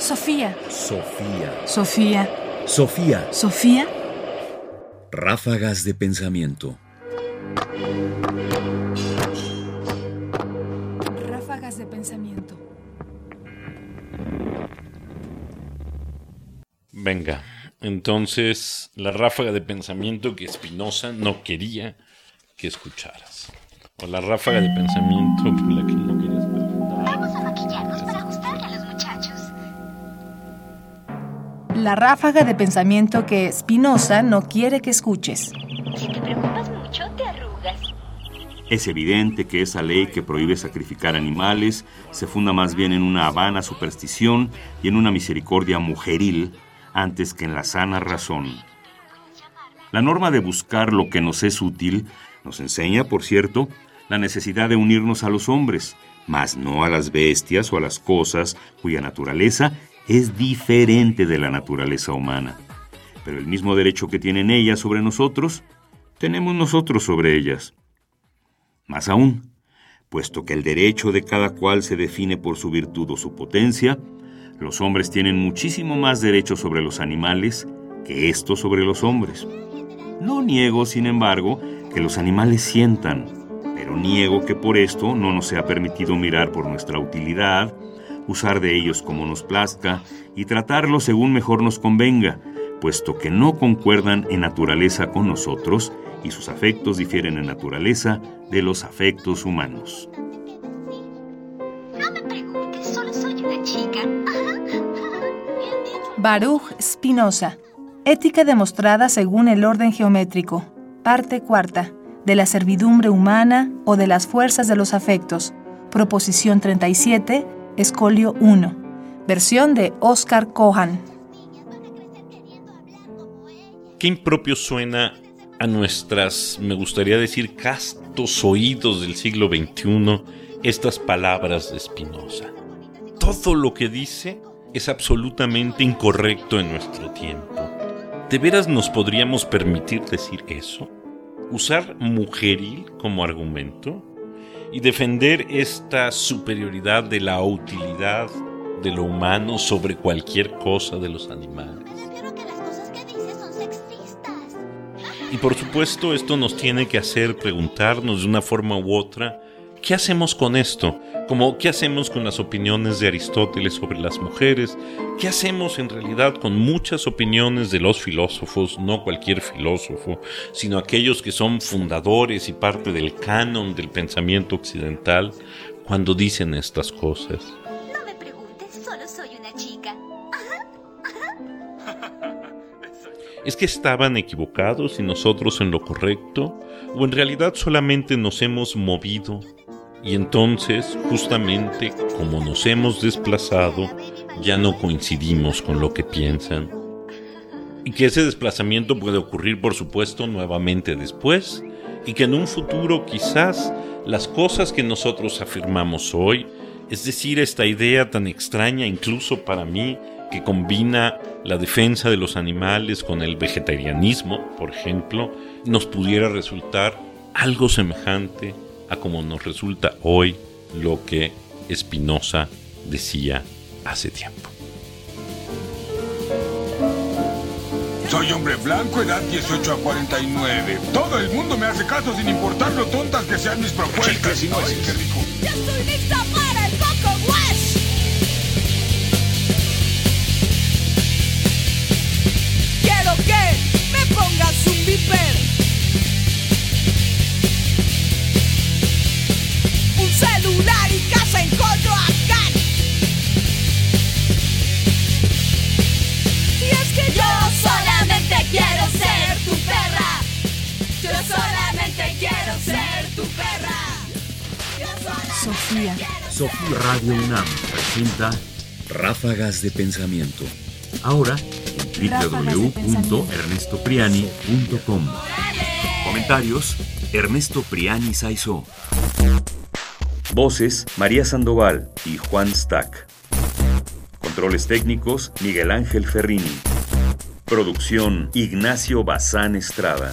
Sofía. Sofía. Sofía. Sofía. Sofía. Ráfagas de pensamiento. Ráfagas de pensamiento. Venga, entonces la ráfaga de pensamiento que Spinoza no quería que escucharas. O la ráfaga de pensamiento por la que La ráfaga de pensamiento que Spinoza no quiere que escuches. Si te preocupas mucho, te arrugas. Es evidente que esa ley que prohíbe sacrificar animales se funda más bien en una vana superstición y en una misericordia mujeril antes que en la sana razón. La norma de buscar lo que nos es útil nos enseña, por cierto, la necesidad de unirnos a los hombres, mas no a las bestias o a las cosas cuya naturaleza es diferente de la naturaleza humana. Pero el mismo derecho que tienen ellas sobre nosotros, tenemos nosotros sobre ellas. Más aún, puesto que el derecho de cada cual se define por su virtud o su potencia, los hombres tienen muchísimo más derecho sobre los animales que estos sobre los hombres. No niego, sin embargo, que los animales sientan, pero niego que por esto no nos sea permitido mirar por nuestra utilidad, usar de ellos como nos plazca y tratarlos según mejor nos convenga, puesto que no concuerdan en naturaleza con nosotros y sus afectos difieren en naturaleza de los afectos humanos. No me preguntes, solo soy una chica. Baruch Spinoza. Ética demostrada según el orden geométrico. Parte cuarta. De la servidumbre humana o de las fuerzas de los afectos. Proposición 37, Escolio 1. Versión de Oscar Cohan. Qué impropio suena a nuestras, me gustaría decir, castos oídos del siglo XXI estas palabras de Spinoza. Todo lo que dice es absolutamente incorrecto en nuestro tiempo. ¿De veras nos podríamos permitir decir eso? ¿Usar mujeril como argumento? ¿Y defender esta superioridad de la utilidad de lo humano sobre cualquier cosa de los animales? Y por supuesto esto nos tiene que hacer preguntarnos de una forma u otra, ¿qué hacemos con esto? Como, ¿qué hacemos con las opiniones de Aristóteles sobre las mujeres? ¿Qué hacemos en realidad con muchas opiniones de los filósofos, no cualquier filósofo, sino aquellos que son fundadores y parte del canon del pensamiento occidental cuando dicen estas cosas? No me preguntes, solo soy una chica. ¿Es que estaban equivocados y nosotros en lo correcto? ¿O en realidad solamente nos hemos movido? Y entonces, justamente como nos hemos desplazado, ya no coincidimos con lo que piensan. Y que ese desplazamiento puede ocurrir, por supuesto, nuevamente después. Y que en un futuro quizás las cosas que nosotros afirmamos hoy, es decir, esta idea tan extraña incluso para mí, que combina la defensa de los animales con el vegetarianismo, por ejemplo, nos pudiera resultar algo semejante a como nos resulta hoy lo que Spinoza decía hace tiempo. Soy hombre blanco, edad 18 a 49. Todo el mundo me hace caso sin importar lo tontas que sean mis propuestas. Ay, qué rico. ¡Ya estoy lista para el Coco solamente quiero ser tu perra. Sofía. Sofía Radio UNAM presenta Ráfagas de pensamiento. ahora en www.ernestopriani.com. Comentarios: Ernesto Priani Saizó. Voces: María Sandoval y Juan Stack. Controles técnicos: Miguel Ángel Ferrini. Producción: Ignacio Bazán Estrada.